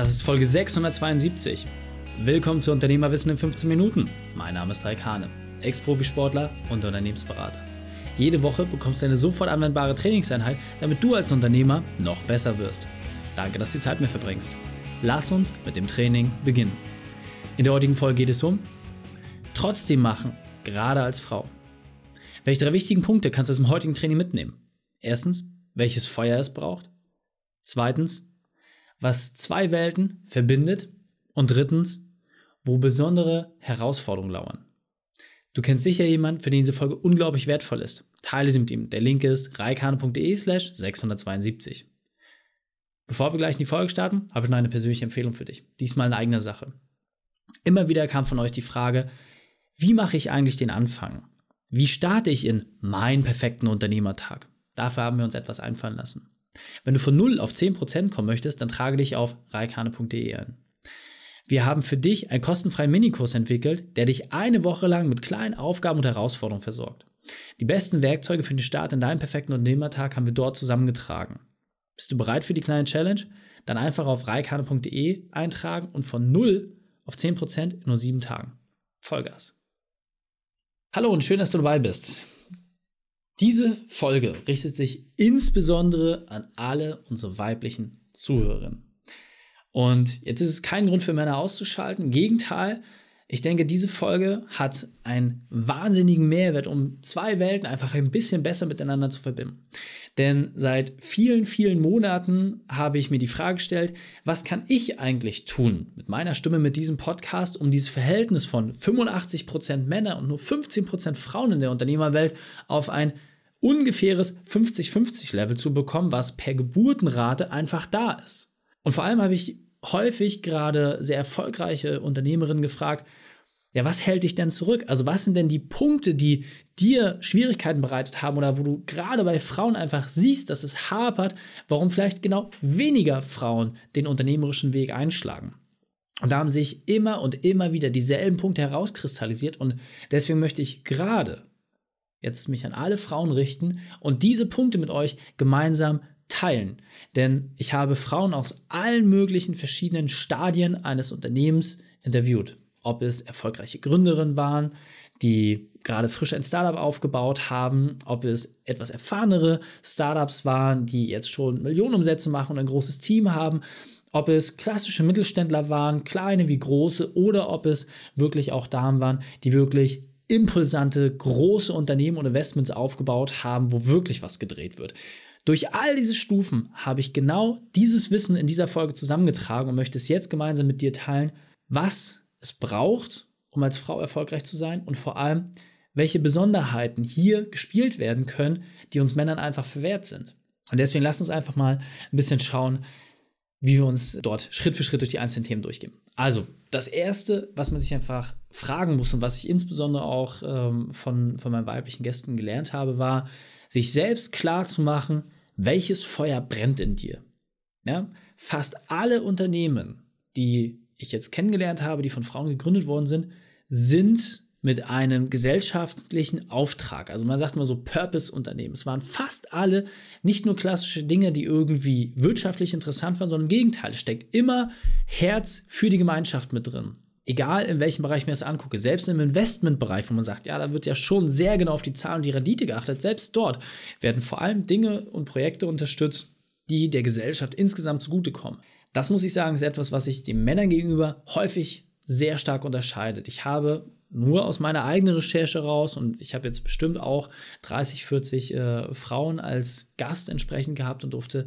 Das ist Folge 672. Willkommen zu Unternehmerwissen in 15 Minuten. Mein Name ist Raik Hane, Ex-Profisportler und Unternehmensberater. Jede Woche bekommst du eine sofort anwendbare Trainingseinheit, damit du als Unternehmer noch besser wirst. Danke, dass du die Zeit mir verbringst. Lass uns mit dem Training beginnen. In der heutigen Folge geht es um trotzdem machen, gerade als Frau. Welche drei wichtigen Punkte kannst du aus dem heutigen Training mitnehmen? Erstens, welches Feuer es braucht. Zweitens, was zwei Welten verbindet und drittens, wo besondere Herausforderungen lauern. Du kennst sicher jemanden, für den diese Folge unglaublich wertvoll ist. Teile sie mit ihm. Der Link ist reikane.de slash 672. Bevor wir gleich in die Folge starten, habe ich noch eine persönliche Empfehlung für dich. Diesmal eine eigene Sache. Immer wieder kam von euch die Frage, wie mache ich eigentlich den Anfang? Wie starte ich in meinen perfekten Unternehmertag? Dafür haben wir uns etwas einfallen lassen. Wenn du von 0 auf 10% kommen möchtest, dann trage dich auf reikane.de ein. Wir haben für dich einen kostenfreien Minikurs entwickelt, der dich eine Woche lang mit kleinen Aufgaben und Herausforderungen versorgt. Die besten Werkzeuge für den Start in deinem perfekten Unternehmertag haben wir dort zusammengetragen. Bist du bereit für die kleine Challenge? Dann einfach auf reikane.de eintragen und von 0 auf 10% in nur 7 Tagen. Vollgas. Hallo und schön, dass du dabei bist. Diese Folge richtet sich insbesondere an alle unsere weiblichen Zuhörerinnen. Und jetzt ist es kein Grund für Männer auszuschalten. Im Gegenteil, ich denke, diese Folge hat einen wahnsinnigen Mehrwert, um zwei Welten einfach ein bisschen besser miteinander zu verbinden. Denn seit vielen, vielen Monaten habe ich mir die Frage gestellt, was kann ich eigentlich tun mit meiner Stimme, mit diesem Podcast, um dieses Verhältnis von 85% Männer und nur 15% Frauen in der Unternehmerwelt auf ein ungefähres 50-50-Level zu bekommen, was per Geburtenrate einfach da ist. Und vor allem habe ich häufig gerade sehr erfolgreiche Unternehmerinnen gefragt, ja, was hält dich denn zurück? Also was sind denn die Punkte, die dir Schwierigkeiten bereitet haben oder wo du gerade bei Frauen einfach siehst, dass es hapert, warum vielleicht genau weniger Frauen den unternehmerischen Weg einschlagen? Und da haben sich immer und immer wieder dieselben Punkte herauskristallisiert und deswegen möchte ich gerade jetzt mich an alle Frauen richten und diese Punkte mit euch gemeinsam teilen. Denn ich habe Frauen aus allen möglichen verschiedenen Stadien eines Unternehmens interviewt. Ob es erfolgreiche Gründerinnen waren, die gerade frisch ein Startup aufgebaut haben, ob es etwas erfahrenere Startups waren, die jetzt schon Millionenumsätze machen und ein großes Team haben, ob es klassische Mittelständler waren, kleine wie große, oder ob es wirklich auch Damen waren, die wirklich impulsante, große Unternehmen und Investments aufgebaut haben, wo wirklich was gedreht wird. Durch all diese Stufen habe ich genau dieses Wissen in dieser Folge zusammengetragen und möchte es jetzt gemeinsam mit dir teilen, was es braucht, um als Frau erfolgreich zu sein und vor allem, welche Besonderheiten hier gespielt werden können, die uns Männern einfach verwehrt sind. Und deswegen lass uns einfach mal ein bisschen schauen, wie wir uns dort Schritt für Schritt durch die einzelnen Themen durchgehen. Also, das Erste, was man sich einfach fragen muss und was ich insbesondere auch ähm, von, von meinen weiblichen Gästen gelernt habe, war, sich selbst klar zu machen, welches Feuer brennt in dir. Ja? Fast alle Unternehmen, die ich jetzt kennengelernt habe, die von Frauen gegründet worden sind, sind mit einem gesellschaftlichen Auftrag. Also man sagt immer so Purpose-Unternehmen. Es waren fast alle nicht nur klassische Dinge, die irgendwie wirtschaftlich interessant waren, sondern im Gegenteil. Es steckt immer Herz für die Gemeinschaft mit drin. Egal in welchem Bereich ich mir das angucke, selbst im Investmentbereich, wo man sagt, ja, da wird ja schon sehr genau auf die Zahlen und die Rendite geachtet, selbst dort werden vor allem Dinge und Projekte unterstützt, die der Gesellschaft insgesamt zugutekommen. Das muss ich sagen, ist etwas, was sich den Männern gegenüber häufig sehr stark unterscheidet. Ich habe nur aus meiner eigenen Recherche raus und ich habe jetzt bestimmt auch 30, 40 äh, Frauen als Gast entsprechend gehabt und durfte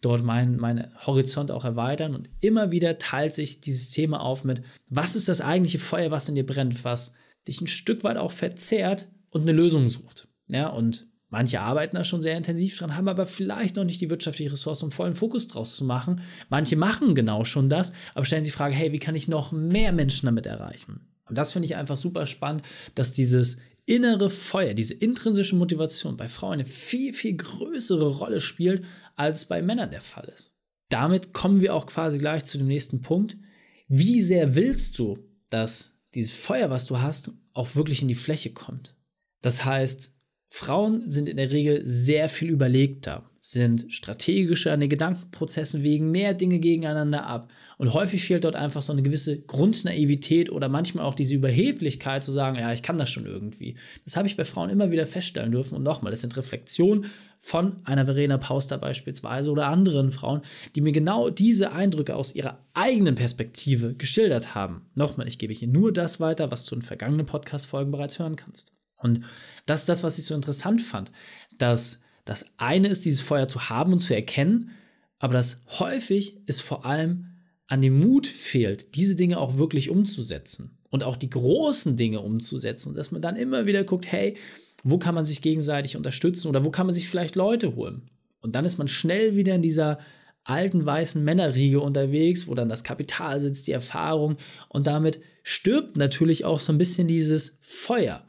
dort meinen mein Horizont auch erweitern und immer wieder teilt sich dieses Thema auf mit, was ist das eigentliche Feuer, was in dir brennt, was dich ein Stück weit auch verzehrt und eine Lösung sucht. Ja, und Manche arbeiten da schon sehr intensiv dran, haben aber vielleicht noch nicht die wirtschaftliche Ressource, um vollen Fokus draus zu machen. Manche machen genau schon das, aber stellen sich die Frage, hey, wie kann ich noch mehr Menschen damit erreichen? Und das finde ich einfach super spannend, dass dieses innere Feuer, diese intrinsische Motivation bei Frauen eine viel, viel größere Rolle spielt, als bei Männern der Fall ist. Damit kommen wir auch quasi gleich zu dem nächsten Punkt. Wie sehr willst du, dass dieses Feuer, was du hast, auch wirklich in die Fläche kommt? Das heißt, Frauen sind in der Regel sehr viel überlegter, sind strategischer an den Gedankenprozessen, wegen mehr Dinge gegeneinander ab. Und häufig fehlt dort einfach so eine gewisse Grundnaivität oder manchmal auch diese Überheblichkeit zu sagen, ja, ich kann das schon irgendwie. Das habe ich bei Frauen immer wieder feststellen dürfen. Und nochmal, das sind Reflexionen von einer Verena Pauster beispielsweise oder anderen Frauen, die mir genau diese Eindrücke aus ihrer eigenen Perspektive geschildert haben. Nochmal, ich gebe hier nur das weiter, was du in vergangenen Podcast-Folgen bereits hören kannst. Und das ist das, was ich so interessant fand, dass das eine ist, dieses Feuer zu haben und zu erkennen, aber das häufig ist vor allem an dem Mut fehlt, diese Dinge auch wirklich umzusetzen und auch die großen Dinge umzusetzen, dass man dann immer wieder guckt, hey, wo kann man sich gegenseitig unterstützen oder wo kann man sich vielleicht Leute holen? Und dann ist man schnell wieder in dieser alten weißen Männerriege unterwegs, wo dann das Kapital sitzt, die Erfahrung und damit stirbt natürlich auch so ein bisschen dieses Feuer.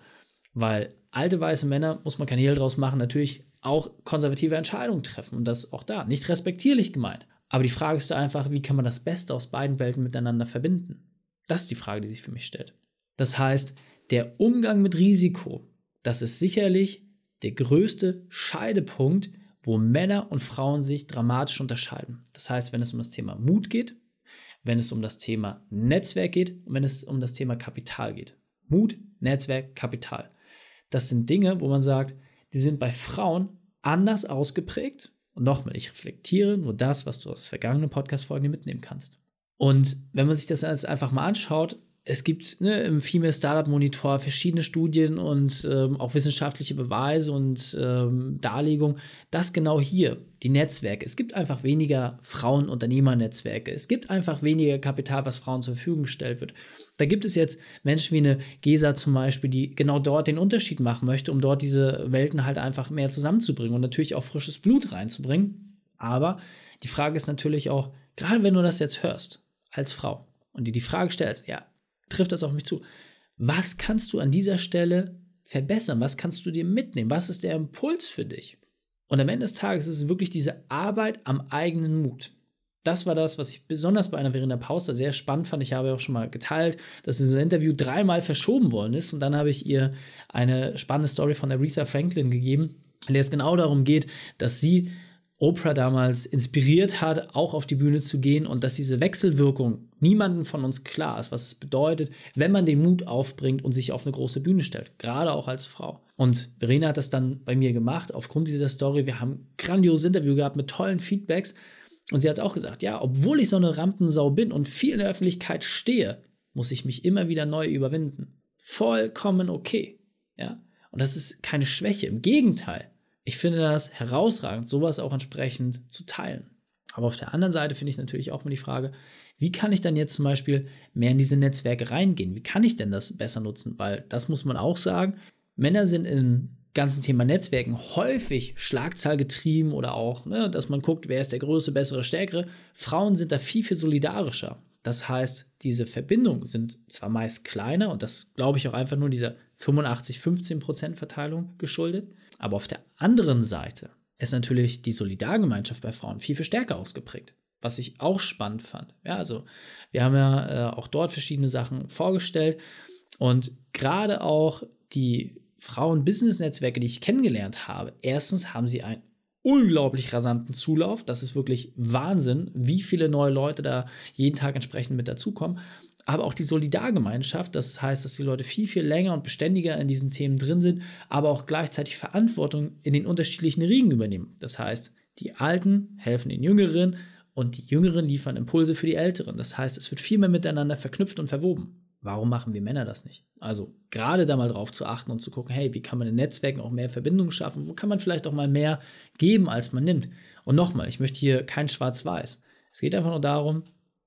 Weil alte weiße Männer, muss man kein Hehl draus machen, natürlich auch konservative Entscheidungen treffen. Und das auch da, nicht respektierlich gemeint. Aber die Frage ist da einfach, wie kann man das Beste aus beiden Welten miteinander verbinden? Das ist die Frage, die sich für mich stellt. Das heißt, der Umgang mit Risiko, das ist sicherlich der größte Scheidepunkt, wo Männer und Frauen sich dramatisch unterscheiden. Das heißt, wenn es um das Thema Mut geht, wenn es um das Thema Netzwerk geht und wenn es um das Thema Kapital geht. Mut, Netzwerk, Kapital. Das sind Dinge, wo man sagt, die sind bei Frauen anders ausgeprägt. Und nochmal, ich reflektiere nur das, was du aus vergangenen Podcast-Folgen mitnehmen kannst. Und wenn man sich das jetzt einfach mal anschaut, es gibt ne, im Female Startup Monitor verschiedene Studien und ähm, auch wissenschaftliche Beweise und ähm, Darlegungen, dass genau hier die Netzwerke, es gibt einfach weniger Frauen-Unternehmer-Netzwerke, es gibt einfach weniger Kapital, was Frauen zur Verfügung gestellt wird. Da gibt es jetzt Menschen wie eine Gesa zum Beispiel, die genau dort den Unterschied machen möchte, um dort diese Welten halt einfach mehr zusammenzubringen und natürlich auch frisches Blut reinzubringen. Aber die Frage ist natürlich auch, gerade wenn du das jetzt hörst, als Frau, und dir die Frage stellst, ja, trifft das auf mich zu. Was kannst du an dieser Stelle verbessern? Was kannst du dir mitnehmen? Was ist der Impuls für dich? Und am Ende des Tages ist es wirklich diese Arbeit am eigenen Mut. Das war das, was ich besonders bei einer Verena Pauster sehr spannend fand. Ich habe auch schon mal geteilt, dass dieses Interview dreimal verschoben worden ist. Und dann habe ich ihr eine spannende Story von Aretha Franklin gegeben, in der es genau darum geht, dass sie Oprah damals inspiriert hat, auch auf die Bühne zu gehen und dass diese Wechselwirkung niemandem von uns klar ist, was es bedeutet, wenn man den Mut aufbringt und sich auf eine große Bühne stellt, gerade auch als Frau. Und Verena hat das dann bei mir gemacht, aufgrund dieser Story. Wir haben ein grandioses Interview gehabt mit tollen Feedbacks. Und sie hat auch gesagt, ja, obwohl ich so eine Rampensau bin und viel in der Öffentlichkeit stehe, muss ich mich immer wieder neu überwinden. Vollkommen okay. Ja. Und das ist keine Schwäche. Im Gegenteil. Ich finde das herausragend, sowas auch entsprechend zu teilen. Aber auf der anderen Seite finde ich natürlich auch mal die Frage, wie kann ich dann jetzt zum Beispiel mehr in diese Netzwerke reingehen? Wie kann ich denn das besser nutzen? Weil das muss man auch sagen, Männer sind im ganzen Thema Netzwerken häufig schlagzahlgetrieben oder auch, ne, dass man guckt, wer ist der größte, bessere, stärkere. Frauen sind da viel, viel solidarischer. Das heißt, diese Verbindungen sind zwar meist kleiner und das glaube ich auch einfach nur dieser 85-15% Verteilung geschuldet, aber auf der anderen Seite ist natürlich die Solidargemeinschaft bei Frauen viel, viel stärker ausgeprägt. Was ich auch spannend fand. Ja, also wir haben ja äh, auch dort verschiedene Sachen vorgestellt und gerade auch die Frauen-Business-Netzwerke, die ich kennengelernt habe, erstens haben sie einen unglaublich rasanten Zulauf. Das ist wirklich Wahnsinn, wie viele neue Leute da jeden Tag entsprechend mit dazukommen aber auch die Solidargemeinschaft. Das heißt, dass die Leute viel, viel länger und beständiger in diesen Themen drin sind, aber auch gleichzeitig Verantwortung in den unterschiedlichen Riegen übernehmen. Das heißt, die Alten helfen den Jüngeren und die Jüngeren liefern Impulse für die Älteren. Das heißt, es wird viel mehr miteinander verknüpft und verwoben. Warum machen wir Männer das nicht? Also gerade da mal drauf zu achten und zu gucken, hey, wie kann man in Netzwerken auch mehr Verbindungen schaffen? Wo kann man vielleicht auch mal mehr geben, als man nimmt? Und nochmal, ich möchte hier kein Schwarz-Weiß. Es geht einfach nur darum,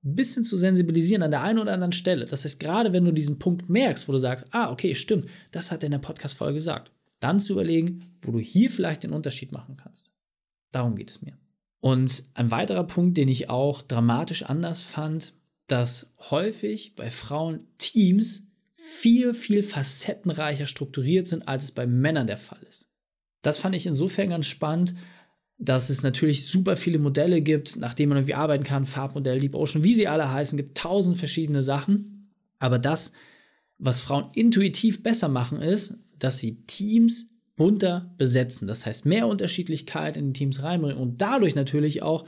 ein bisschen zu sensibilisieren an der einen oder anderen Stelle. Das heißt, gerade wenn du diesen Punkt merkst, wo du sagst, ah, okay, stimmt, das hat er in der Podcast-Folge gesagt, dann zu überlegen, wo du hier vielleicht den Unterschied machen kannst. Darum geht es mir. Und ein weiterer Punkt, den ich auch dramatisch anders fand, dass häufig bei Frauen Teams viel, viel facettenreicher strukturiert sind, als es bei Männern der Fall ist. Das fand ich insofern ganz spannend, dass es natürlich super viele Modelle gibt, nach denen man irgendwie arbeiten kann, Farbmodell, Deep Ocean, wie sie alle heißen, gibt tausend verschiedene Sachen. Aber das, was Frauen intuitiv besser machen, ist, dass sie Teams bunter besetzen. Das heißt, mehr Unterschiedlichkeit in die Teams reinbringen und dadurch natürlich auch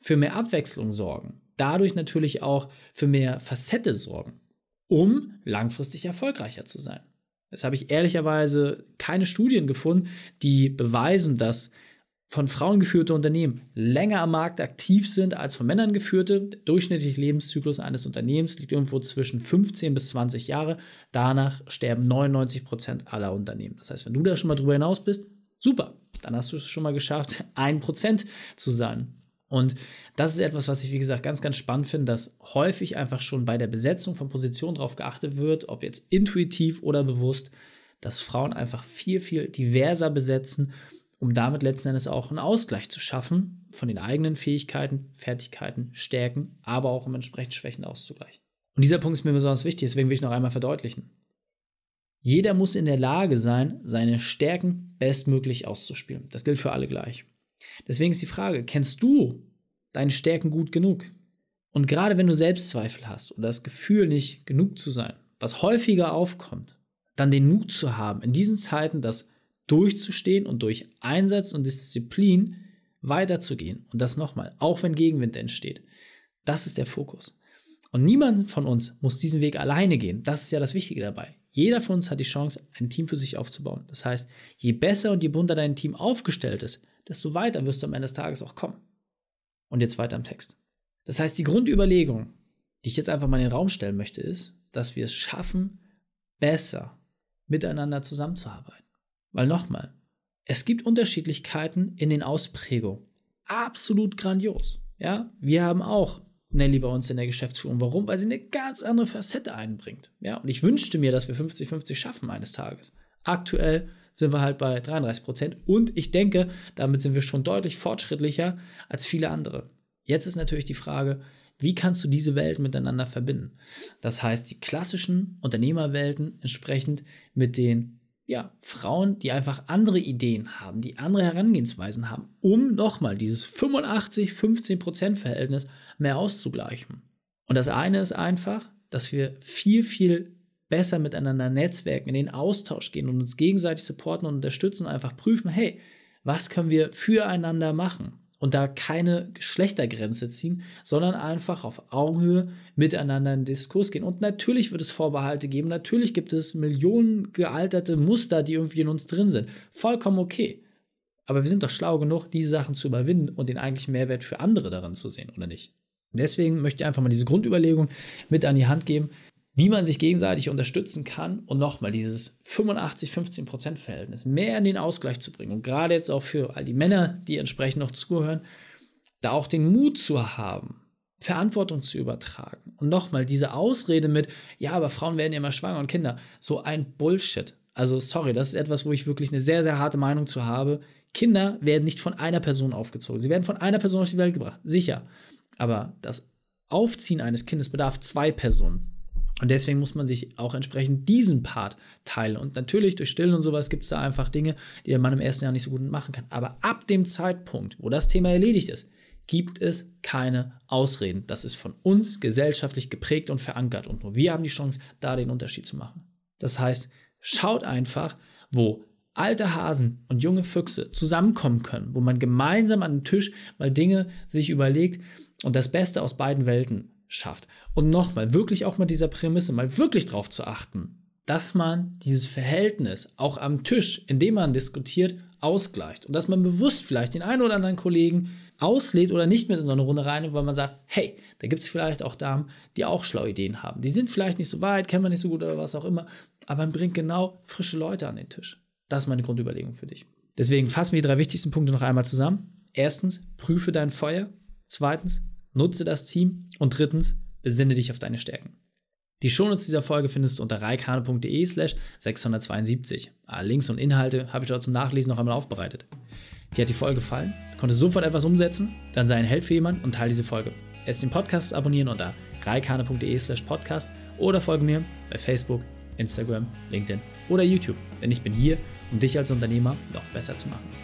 für mehr Abwechslung sorgen. Dadurch natürlich auch für mehr Facette sorgen, um langfristig erfolgreicher zu sein. Jetzt habe ich ehrlicherweise keine Studien gefunden, die beweisen, dass von Frauen geführte Unternehmen länger am Markt aktiv sind als von Männern geführte. Der durchschnittliche Lebenszyklus eines Unternehmens liegt irgendwo zwischen 15 bis 20 Jahre. Danach sterben 99 Prozent aller Unternehmen. Das heißt, wenn du da schon mal drüber hinaus bist, super, dann hast du es schon mal geschafft, ein Prozent zu sein. Und das ist etwas, was ich, wie gesagt, ganz, ganz spannend finde, dass häufig einfach schon bei der Besetzung von Positionen darauf geachtet wird, ob jetzt intuitiv oder bewusst, dass Frauen einfach viel, viel diverser besetzen um damit letzten Endes auch einen Ausgleich zu schaffen von den eigenen Fähigkeiten, Fertigkeiten, Stärken, aber auch um entsprechend Schwächen auszugleichen. Und dieser Punkt ist mir besonders wichtig, deswegen will ich noch einmal verdeutlichen. Jeder muss in der Lage sein, seine Stärken bestmöglich auszuspielen. Das gilt für alle gleich. Deswegen ist die Frage, kennst du deine Stärken gut genug? Und gerade wenn du Selbstzweifel hast oder das Gefühl, nicht genug zu sein, was häufiger aufkommt, dann den Mut zu haben, in diesen Zeiten das durchzustehen und durch Einsatz und Disziplin weiterzugehen. Und das nochmal, auch wenn Gegenwind entsteht. Das ist der Fokus. Und niemand von uns muss diesen Weg alleine gehen. Das ist ja das Wichtige dabei. Jeder von uns hat die Chance, ein Team für sich aufzubauen. Das heißt, je besser und je bunter dein Team aufgestellt ist, desto weiter wirst du am Ende des Tages auch kommen. Und jetzt weiter im Text. Das heißt, die Grundüberlegung, die ich jetzt einfach mal in den Raum stellen möchte, ist, dass wir es schaffen, besser miteinander zusammenzuarbeiten. Weil nochmal, es gibt Unterschiedlichkeiten in den Ausprägungen. Absolut grandios. Ja, wir haben auch Nelly bei uns in der Geschäftsführung. Warum? Weil sie eine ganz andere Facette einbringt. Ja, und ich wünschte mir, dass wir 50-50 schaffen eines Tages. Aktuell sind wir halt bei 33 Prozent und ich denke, damit sind wir schon deutlich fortschrittlicher als viele andere. Jetzt ist natürlich die Frage, wie kannst du diese Welten miteinander verbinden? Das heißt, die klassischen Unternehmerwelten entsprechend mit den ja, Frauen, die einfach andere Ideen haben, die andere Herangehensweisen haben, um nochmal dieses 85-15% Verhältnis mehr auszugleichen. Und das eine ist einfach, dass wir viel, viel besser miteinander netzwerken, in den Austausch gehen und uns gegenseitig supporten und unterstützen und einfach prüfen, hey, was können wir füreinander machen? Und da keine Geschlechtergrenze ziehen, sondern einfach auf Augenhöhe miteinander in Diskurs gehen. Und natürlich wird es Vorbehalte geben, natürlich gibt es Millionen gealterte Muster, die irgendwie in uns drin sind. Vollkommen okay. Aber wir sind doch schlau genug, diese Sachen zu überwinden und den eigentlichen Mehrwert für andere daran zu sehen, oder nicht? deswegen möchte ich einfach mal diese Grundüberlegung mit an die Hand geben, wie man sich gegenseitig unterstützen kann und nochmal dieses 85-15% Verhältnis mehr in den Ausgleich zu bringen. Und gerade jetzt auch für all die Männer, die entsprechend noch zuhören, da auch den Mut zu haben, Verantwortung zu übertragen. Und nochmal diese Ausrede mit, ja, aber Frauen werden ja immer schwanger und Kinder, so ein Bullshit. Also sorry, das ist etwas, wo ich wirklich eine sehr, sehr harte Meinung zu habe. Kinder werden nicht von einer Person aufgezogen. Sie werden von einer Person auf die Welt gebracht. Sicher. Aber das Aufziehen eines Kindes bedarf zwei Personen. Und deswegen muss man sich auch entsprechend diesen Part teilen. Und natürlich durch Stillen und sowas gibt es da einfach Dinge, die der Mann im ersten Jahr nicht so gut machen kann. Aber ab dem Zeitpunkt, wo das Thema erledigt ist, gibt es keine Ausreden. Das ist von uns gesellschaftlich geprägt und verankert. Und nur wir haben die Chance, da den Unterschied zu machen. Das heißt, schaut einfach, wo alte Hasen und junge Füchse zusammenkommen können, wo man gemeinsam an den Tisch mal Dinge sich überlegt und das Beste aus beiden Welten schafft. Und nochmal, wirklich auch mal dieser Prämisse, mal wirklich drauf zu achten, dass man dieses Verhältnis auch am Tisch, in dem man diskutiert, ausgleicht. Und dass man bewusst vielleicht den einen oder anderen Kollegen auslädt oder nicht mit in so eine Runde rein, weil man sagt, hey, da gibt es vielleicht auch Damen, die auch schlaue Ideen haben. Die sind vielleicht nicht so weit, kennen wir nicht so gut oder was auch immer, aber man bringt genau frische Leute an den Tisch. Das ist meine Grundüberlegung für dich. Deswegen fassen wir die drei wichtigsten Punkte noch einmal zusammen. Erstens, prüfe dein Feuer. Zweitens, nutze das Team und drittens, besinne dich auf deine Stärken. Die Shownotes dieser Folge findest du unter reikane.de slash 672. Alle Links und Inhalte habe ich dort zum Nachlesen noch einmal aufbereitet. Dir hat die Folge gefallen? Konntest sofort etwas umsetzen? Dann sei ein Held für jemanden und teile diese Folge. Erst den Podcast abonnieren unter reikane.de slash podcast oder folge mir bei Facebook, Instagram, LinkedIn oder YouTube, denn ich bin hier, um dich als Unternehmer noch besser zu machen.